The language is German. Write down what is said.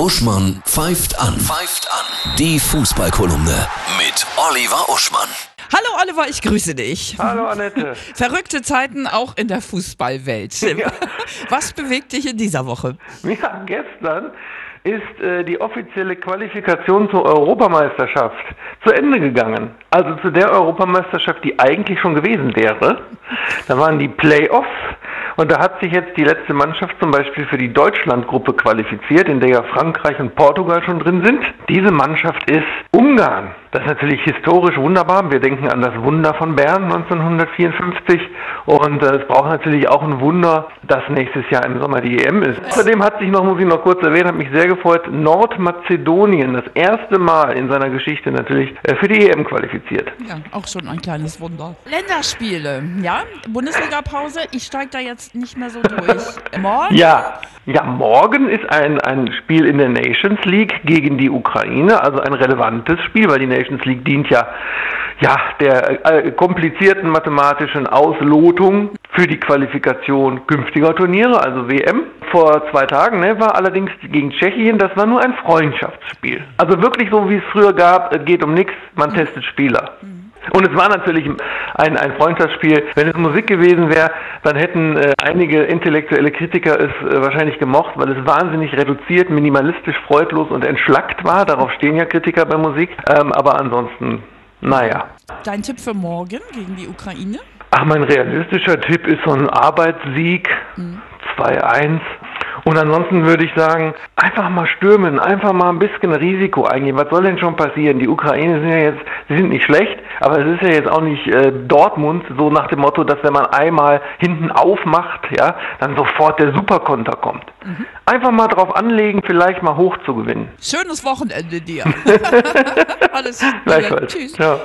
Uschmann pfeift an. Pfeift an. Die Fußballkolumne mit Oliver Uschmann. Hallo Oliver, ich grüße dich. Hallo Annette. Verrückte Zeiten auch in der Fußballwelt. Ja. Was bewegt dich in dieser Woche? Ja, gestern ist äh, die offizielle Qualifikation zur Europameisterschaft zu Ende gegangen. Also zu der Europameisterschaft, die eigentlich schon gewesen wäre. Da waren die Playoffs und da hat sich jetzt die letzte Mannschaft zum Beispiel für die Deutschlandgruppe qualifiziert, in der ja Frankreich und Portugal schon drin sind. Diese Mannschaft ist Ungarn. Das ist natürlich historisch wunderbar. Wir denken an das Wunder von Bern 1954 und äh, es braucht natürlich auch ein Wunder, dass nächstes Jahr im Sommer die EM ist. Außerdem hat sich noch, muss ich noch kurz erwähnen, hat mich sehr gefreut, Nordmazedonien das erste Mal in seiner Geschichte natürlich äh, für die EM qualifiziert. Ja, auch schon ein kleines Wunder. Länderspiele, ja, Bundesliga-Pause. Ich steige da jetzt nicht mehr so durch. Morgen? Ja, ja, morgen ist ein, ein Spiel in der Nations League gegen die Ukraine, also ein relevantes Spiel, weil die Nations League dient ja, ja der äh, komplizierten mathematischen Auslotung für die Qualifikation künftiger Turniere, also WM. Vor zwei Tagen ne, war allerdings gegen Tschechien, das war nur ein Freundschaftsspiel. Also wirklich so, wie es früher gab, es geht um nichts, man testet Spieler. Und es war natürlich ein, ein Freundschaftsspiel. Wenn es Musik gewesen wäre, dann hätten äh, einige intellektuelle Kritiker es äh, wahrscheinlich gemocht, weil es wahnsinnig reduziert, minimalistisch, freudlos und entschlackt war. Darauf stehen ja Kritiker bei Musik. Ähm, aber ansonsten, naja. Dein Tipp für morgen gegen die Ukraine? Ach, mein realistischer Tipp ist so ein Arbeitssieg. 2-1. Und ansonsten würde ich sagen, einfach mal stürmen, einfach mal ein bisschen Risiko eingehen. Was soll denn schon passieren? Die Ukraine sind ja jetzt, sie sind nicht schlecht, aber es ist ja jetzt auch nicht äh, Dortmund, so nach dem Motto, dass wenn man einmal hinten aufmacht, ja, dann sofort der Superkonter kommt. Einfach mal drauf anlegen, vielleicht mal hoch zu gewinnen. Schönes Wochenende dir. Alles Gute. Gleichfalls. Tschüss. Ciao.